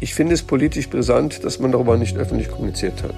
Ich finde es politisch brisant, dass man darüber nicht öffentlich kommuniziert hat.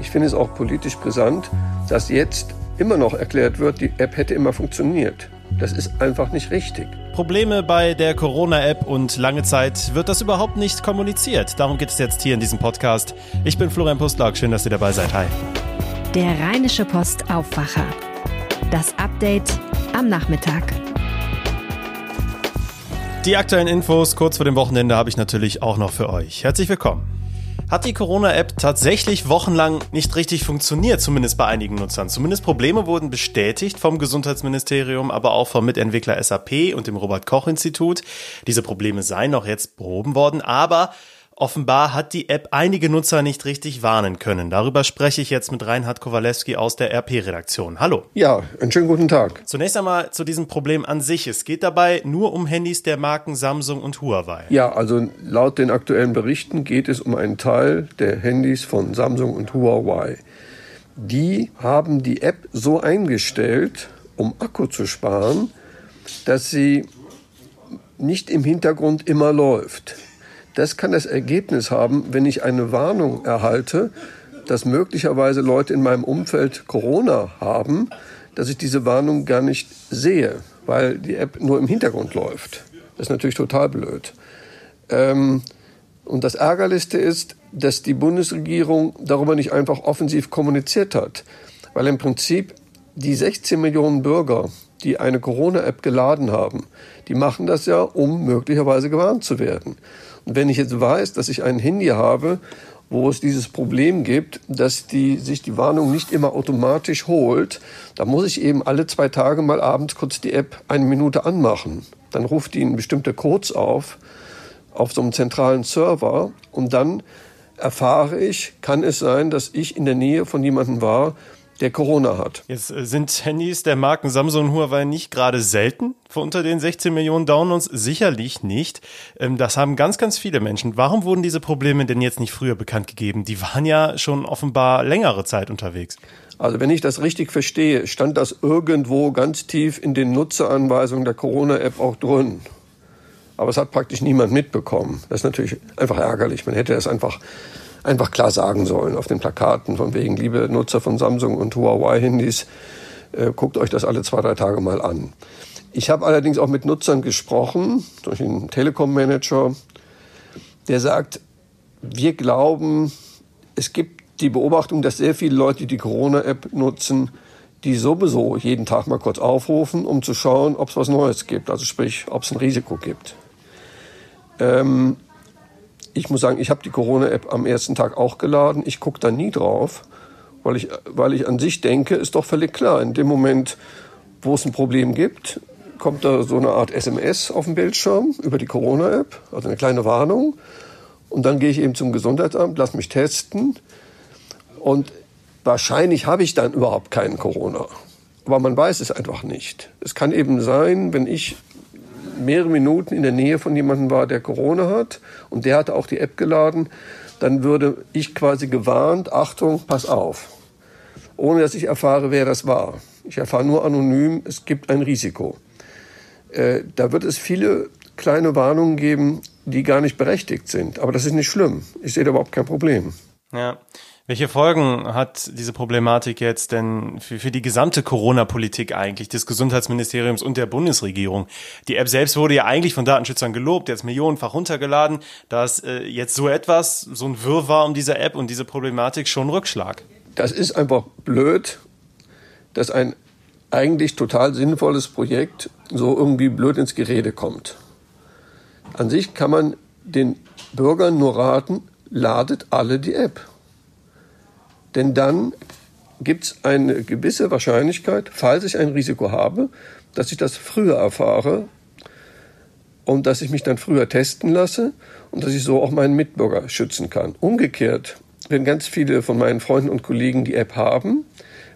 Ich finde es auch politisch brisant, dass jetzt immer noch erklärt wird, die App hätte immer funktioniert. Das ist einfach nicht richtig. Probleme bei der Corona-App und lange Zeit wird das überhaupt nicht kommuniziert. Darum geht es jetzt hier in diesem Podcast. Ich bin Florian Pustlauk, schön, dass ihr dabei seid. Hi. Der Rheinische Post Aufwacher. Das Update am Nachmittag. Die aktuellen Infos kurz vor dem Wochenende habe ich natürlich auch noch für euch. Herzlich willkommen. Hat die Corona-App tatsächlich wochenlang nicht richtig funktioniert, zumindest bei einigen Nutzern. Zumindest Probleme wurden bestätigt vom Gesundheitsministerium, aber auch vom Mitentwickler SAP und dem Robert Koch Institut. Diese Probleme seien auch jetzt behoben worden, aber Offenbar hat die App einige Nutzer nicht richtig warnen können. Darüber spreche ich jetzt mit Reinhard Kowalewski aus der RP-Redaktion. Hallo. Ja, einen schönen guten Tag. Zunächst einmal zu diesem Problem an sich. Es geht dabei nur um Handys der Marken Samsung und Huawei. Ja, also laut den aktuellen Berichten geht es um einen Teil der Handys von Samsung und Huawei. Die haben die App so eingestellt, um Akku zu sparen, dass sie nicht im Hintergrund immer läuft. Das kann das Ergebnis haben, wenn ich eine Warnung erhalte, dass möglicherweise Leute in meinem Umfeld Corona haben, dass ich diese Warnung gar nicht sehe, weil die App nur im Hintergrund läuft. Das ist natürlich total blöd. Ähm, und das Ärgerlichste ist, dass die Bundesregierung darüber nicht einfach offensiv kommuniziert hat. Weil im Prinzip die 16 Millionen Bürger, die eine Corona-App geladen haben, die machen das ja, um möglicherweise gewarnt zu werden. Wenn ich jetzt weiß, dass ich ein Handy habe, wo es dieses Problem gibt, dass die, sich die Warnung nicht immer automatisch holt, dann muss ich eben alle zwei Tage mal abends kurz die App eine Minute anmachen. Dann ruft die einen bestimmte Codes auf, auf so einem zentralen Server und dann erfahre ich, kann es sein, dass ich in der Nähe von jemandem war, der Corona hat. Jetzt äh, sind Handys der Marken Samsung und Huawei nicht gerade selten unter den 16 Millionen Downloads? Sicherlich nicht. Ähm, das haben ganz, ganz viele Menschen. Warum wurden diese Probleme denn jetzt nicht früher bekannt gegeben? Die waren ja schon offenbar längere Zeit unterwegs. Also wenn ich das richtig verstehe, stand das irgendwo ganz tief in den Nutzeranweisungen der Corona-App auch drin. Aber es hat praktisch niemand mitbekommen. Das ist natürlich einfach ärgerlich. Man hätte es einfach einfach klar sagen sollen auf den Plakaten, von wegen, liebe Nutzer von Samsung und Huawei-Handys, äh, guckt euch das alle zwei, drei Tage mal an. Ich habe allerdings auch mit Nutzern gesprochen, durch einen Telekom-Manager, der sagt, wir glauben, es gibt die Beobachtung, dass sehr viele Leute die Corona-App nutzen, die sowieso jeden Tag mal kurz aufrufen, um zu schauen, ob es was Neues gibt, also sprich, ob es ein Risiko gibt. Ähm, ich muss sagen, ich habe die Corona-App am ersten Tag auch geladen. Ich gucke da nie drauf, weil ich, weil ich an sich denke, ist doch völlig klar, in dem Moment, wo es ein Problem gibt, kommt da so eine Art SMS auf dem Bildschirm über die Corona-App, also eine kleine Warnung. Und dann gehe ich eben zum Gesundheitsamt, lasse mich testen. Und wahrscheinlich habe ich dann überhaupt keinen Corona. Aber man weiß es einfach nicht. Es kann eben sein, wenn ich mehrere Minuten in der Nähe von jemandem war, der Corona hat und der hatte auch die App geladen, dann würde ich quasi gewarnt, Achtung, pass auf. Ohne dass ich erfahre, wer das war. Ich erfahre nur anonym, es gibt ein Risiko. Äh, da wird es viele kleine Warnungen geben, die gar nicht berechtigt sind. Aber das ist nicht schlimm. Ich sehe da überhaupt kein Problem. Ja. Welche Folgen hat diese Problematik jetzt denn für, für die gesamte Corona-Politik eigentlich des Gesundheitsministeriums und der Bundesregierung? Die App selbst wurde ja eigentlich von Datenschützern gelobt, jetzt millionenfach runtergeladen. Da ist äh, jetzt so etwas, so ein Wirrwarr um diese App und diese Problematik schon Rückschlag. Das ist einfach blöd, dass ein eigentlich total sinnvolles Projekt so irgendwie blöd ins Gerede kommt. An sich kann man den Bürgern nur raten, ladet alle die App. Denn dann gibt es eine gewisse Wahrscheinlichkeit, falls ich ein Risiko habe, dass ich das früher erfahre und dass ich mich dann früher testen lasse und dass ich so auch meinen Mitbürger schützen kann. Umgekehrt, wenn ganz viele von meinen Freunden und Kollegen die App haben,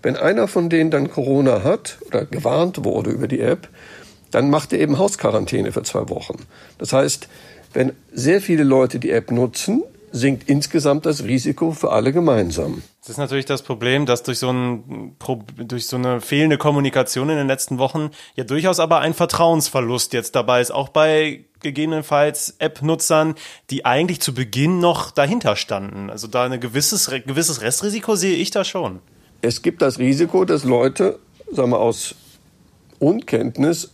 wenn einer von denen dann Corona hat oder gewarnt wurde über die App, dann macht er eben Hausquarantäne für zwei Wochen. Das heißt, wenn sehr viele Leute die App nutzen, sinkt insgesamt das Risiko für alle gemeinsam. Das ist natürlich das Problem, dass durch so, ein, durch so eine fehlende Kommunikation in den letzten Wochen ja durchaus aber ein Vertrauensverlust jetzt dabei ist, auch bei gegebenenfalls App-Nutzern, die eigentlich zu Beginn noch dahinter standen. Also da ein gewisses, gewisses Restrisiko sehe ich da schon. Es gibt das Risiko, dass Leute, sagen wir aus Unkenntnis,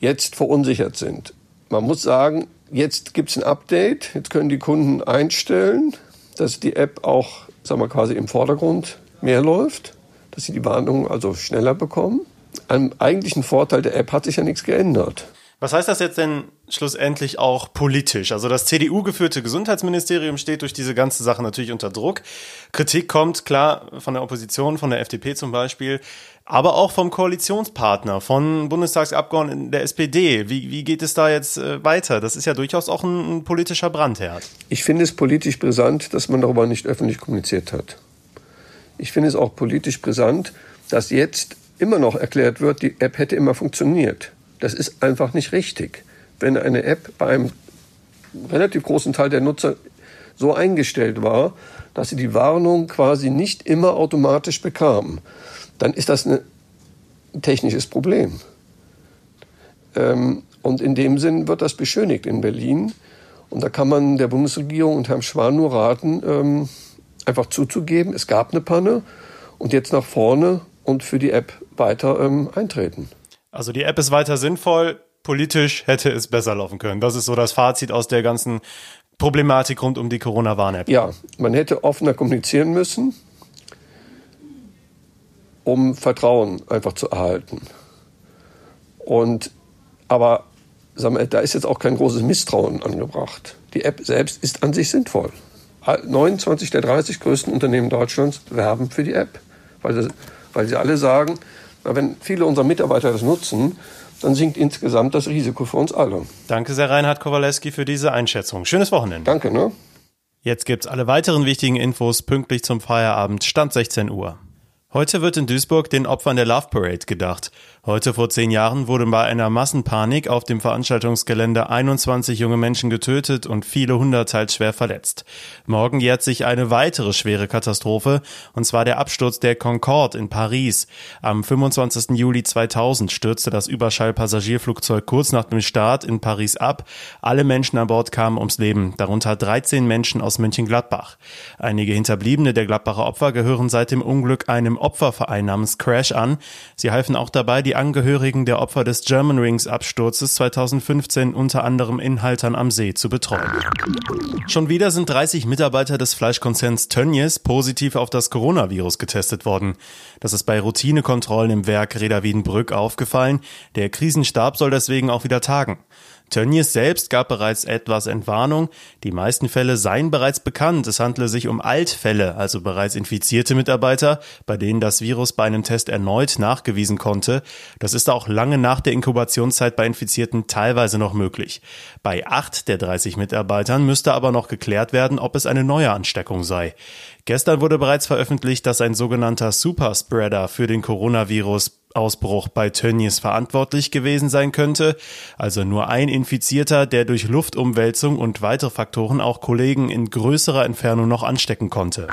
jetzt verunsichert sind. Man muss sagen, Jetzt gibt es ein Update. Jetzt können die Kunden einstellen, dass die App auch sagen wir, quasi im Vordergrund mehr läuft, dass sie die Warnungen also schneller bekommen. Am eigentlichen Vorteil der App hat sich ja nichts geändert. Was heißt das jetzt denn schlussendlich auch politisch? Also das CDU-geführte Gesundheitsministerium steht durch diese ganze Sache natürlich unter Druck. Kritik kommt klar von der Opposition, von der FDP zum Beispiel aber auch vom Koalitionspartner, von Bundestagsabgeordneten der SPD. Wie, wie geht es da jetzt äh, weiter? Das ist ja durchaus auch ein, ein politischer Brandherd. Ich finde es politisch brisant, dass man darüber nicht öffentlich kommuniziert hat. Ich finde es auch politisch brisant, dass jetzt immer noch erklärt wird, die App hätte immer funktioniert. Das ist einfach nicht richtig. Wenn eine App bei einem relativ großen Teil der Nutzer so eingestellt war, dass sie die Warnung quasi nicht immer automatisch bekam, dann ist das ein technisches Problem. Ähm, und in dem Sinn wird das beschönigt in Berlin. Und da kann man der Bundesregierung und Herrn Schwan nur raten, ähm, einfach zuzugeben, es gab eine Panne und jetzt nach vorne und für die App weiter ähm, eintreten. Also die App ist weiter sinnvoll. Politisch hätte es besser laufen können. Das ist so das Fazit aus der ganzen Problematik rund um die Corona-Warn-App. Ja, man hätte offener kommunizieren müssen um Vertrauen einfach zu erhalten. Und aber sagen wir, da ist jetzt auch kein großes Misstrauen angebracht. Die App selbst ist an sich sinnvoll. 29 der 30 größten Unternehmen Deutschlands werben für die App, weil sie, weil sie alle sagen, wenn viele unserer Mitarbeiter das nutzen, dann sinkt insgesamt das Risiko für uns alle. Danke sehr, Reinhard Kowaleski, für diese Einschätzung. Schönes Wochenende. Danke, ne? Jetzt gibt's alle weiteren wichtigen Infos pünktlich zum Feierabend, Stand 16 Uhr. Heute wird in Duisburg den Opfern der Love Parade gedacht. Heute vor zehn Jahren wurden bei einer Massenpanik auf dem Veranstaltungsgelände 21 junge Menschen getötet und viele hundert teils schwer verletzt. Morgen jährt sich eine weitere schwere Katastrophe, und zwar der Absturz der Concorde in Paris. Am 25. Juli 2000 stürzte das Überschallpassagierflugzeug kurz nach dem Start in Paris ab. Alle Menschen an Bord kamen ums Leben, darunter 13 Menschen aus Mönchengladbach. Einige Hinterbliebene der Gladbacher Opfer gehören seit dem Unglück einem Opferverein namens Crash an. Sie halfen auch dabei, die Angehörigen der Opfer des Germanwings Absturzes 2015 unter anderem in Haltern am See zu betreuen. Schon wieder sind 30 Mitarbeiter des Fleischkonzerns Tönnies positiv auf das Coronavirus getestet worden. Das ist bei Routinekontrollen im Werk Reda Wiedenbrück aufgefallen. Der Krisenstab soll deswegen auch wieder tagen. Tönnies selbst gab bereits etwas Entwarnung. Die meisten Fälle seien bereits bekannt. Es handle sich um Altfälle, also bereits infizierte Mitarbeiter, bei denen das Virus bei einem Test erneut nachgewiesen konnte. Das ist auch lange nach der Inkubationszeit bei Infizierten teilweise noch möglich. Bei acht der 30 Mitarbeitern müsste aber noch geklärt werden, ob es eine neue Ansteckung sei. Gestern wurde bereits veröffentlicht, dass ein sogenannter Superspreader für den Coronavirus Ausbruch bei Tönnies verantwortlich gewesen sein könnte, also nur ein Infizierter, der durch Luftumwälzung und weitere Faktoren auch Kollegen in größerer Entfernung noch anstecken konnte.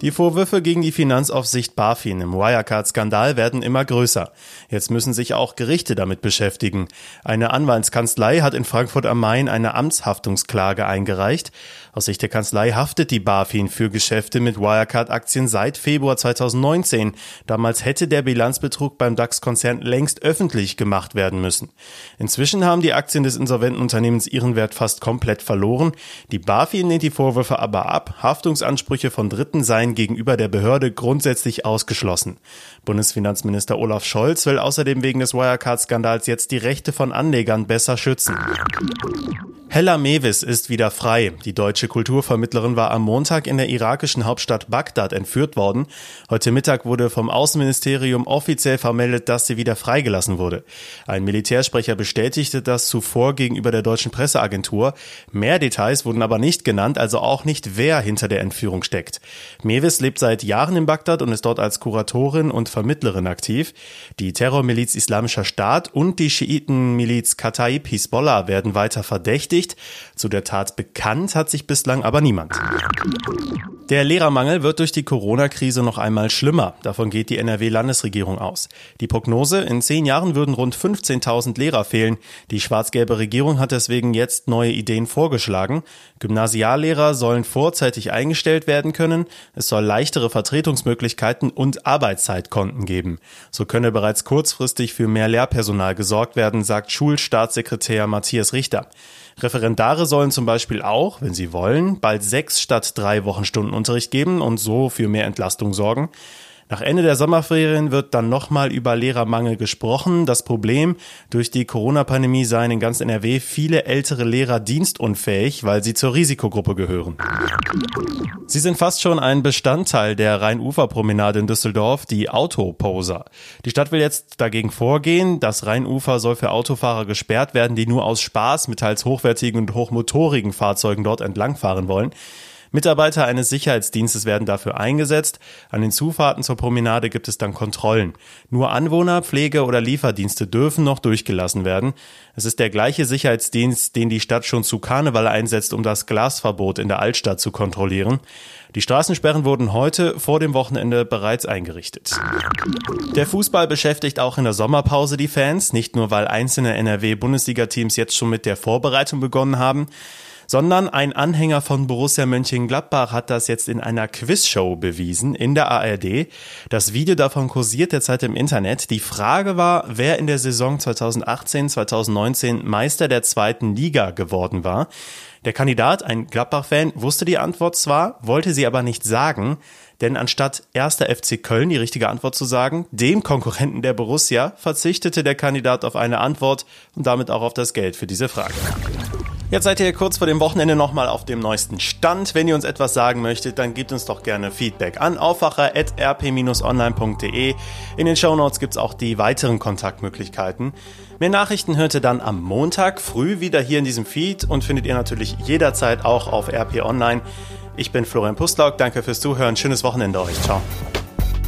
Die Vorwürfe gegen die Finanzaufsicht BaFin im Wirecard-Skandal werden immer größer. Jetzt müssen sich auch Gerichte damit beschäftigen. Eine Anwaltskanzlei hat in Frankfurt am Main eine Amtshaftungsklage eingereicht. Aus Sicht der Kanzlei haftet die BaFin für Geschäfte mit Wirecard-Aktien seit Februar 2019. Damals hätte der Bilanzbetrug beim DAX-Konzern längst öffentlich gemacht werden müssen. Inzwischen haben die Aktien des insolventen Unternehmens ihren Wert fast komplett verloren. Die BaFin lehnt die Vorwürfe aber ab. Haftungsansprüche von Dritten seien gegenüber der Behörde grundsätzlich ausgeschlossen. Bundesfinanzminister Olaf Scholz will außerdem wegen des Wirecard-Skandals jetzt die Rechte von Anlegern besser schützen. Hella Mewis ist wieder frei. Die deutsche Kulturvermittlerin war am Montag in der irakischen Hauptstadt Bagdad entführt worden. Heute Mittag wurde vom Außenministerium offiziell vermeldet, dass sie wieder freigelassen wurde. Ein Militärsprecher bestätigte das zuvor gegenüber der deutschen Presseagentur. Mehr Details wurden aber nicht genannt, also auch nicht, wer hinter der Entführung steckt. Mewis lebt seit Jahren in Bagdad und ist dort als Kuratorin und Vermittlerin aktiv. Die Terrormiliz Islamischer Staat und die Schiitenmiliz Kataib Hisbollah werden weiter verdächtigt bestätigt. Zu der Tat bekannt hat sich bislang aber niemand. Der Lehrermangel wird durch die Corona-Krise noch einmal schlimmer. Davon geht die NRW-Landesregierung aus. Die Prognose, in zehn Jahren würden rund 15.000 Lehrer fehlen. Die schwarz-gelbe Regierung hat deswegen jetzt neue Ideen vorgeschlagen. Gymnasiallehrer sollen vorzeitig eingestellt werden können. Es soll leichtere Vertretungsmöglichkeiten und Arbeitszeitkonten geben. So könne bereits kurzfristig für mehr Lehrpersonal gesorgt werden, sagt Schulstaatssekretär Matthias Richter. Referendare sollen zum Beispiel auch, wenn sie wollen, bald sechs statt drei Wochenstunden Unterricht geben und so für mehr Entlastung sorgen. Nach Ende der Sommerferien wird dann nochmal über Lehrermangel gesprochen. Das Problem, durch die Corona-Pandemie seien in ganz NRW viele ältere Lehrer dienstunfähig, weil sie zur Risikogruppe gehören. Sie sind fast schon ein Bestandteil der Rheinuferpromenade in Düsseldorf, die Autoposer. Die Stadt will jetzt dagegen vorgehen. Das Rheinufer soll für Autofahrer gesperrt werden, die nur aus Spaß mit teils hochwertigen und hochmotorigen Fahrzeugen dort entlangfahren wollen. Mitarbeiter eines Sicherheitsdienstes werden dafür eingesetzt. An den Zufahrten zur Promenade gibt es dann Kontrollen. Nur Anwohner, Pflege oder Lieferdienste dürfen noch durchgelassen werden. Es ist der gleiche Sicherheitsdienst, den die Stadt schon zu Karneval einsetzt, um das Glasverbot in der Altstadt zu kontrollieren. Die Straßensperren wurden heute vor dem Wochenende bereits eingerichtet. Der Fußball beschäftigt auch in der Sommerpause die Fans, nicht nur weil einzelne NRW-Bundesliga-Teams jetzt schon mit der Vorbereitung begonnen haben sondern ein Anhänger von Borussia Mönchengladbach hat das jetzt in einer Quizshow bewiesen in der ARD. Das Video davon kursiert derzeit im Internet. Die Frage war, wer in der Saison 2018-2019 Meister der zweiten Liga geworden war. Der Kandidat, ein Gladbach-Fan, wusste die Antwort zwar, wollte sie aber nicht sagen, denn anstatt erster FC Köln die richtige Antwort zu sagen, dem Konkurrenten der Borussia, verzichtete der Kandidat auf eine Antwort und damit auch auf das Geld für diese Frage. Jetzt seid ihr kurz vor dem Wochenende nochmal auf dem neuesten Stand. Wenn ihr uns etwas sagen möchtet, dann gebt uns doch gerne Feedback an aufwacher.rp-online.de. In den Shownotes gibt's auch die weiteren Kontaktmöglichkeiten. Mehr Nachrichten hört ihr dann am Montag früh wieder hier in diesem Feed und findet ihr natürlich jederzeit auch auf RP Online. Ich bin Florian Pustlauk, danke fürs Zuhören, schönes Wochenende euch, ciao.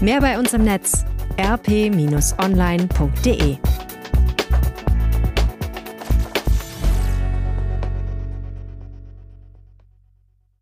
Mehr bei uns im Netz rp-online.de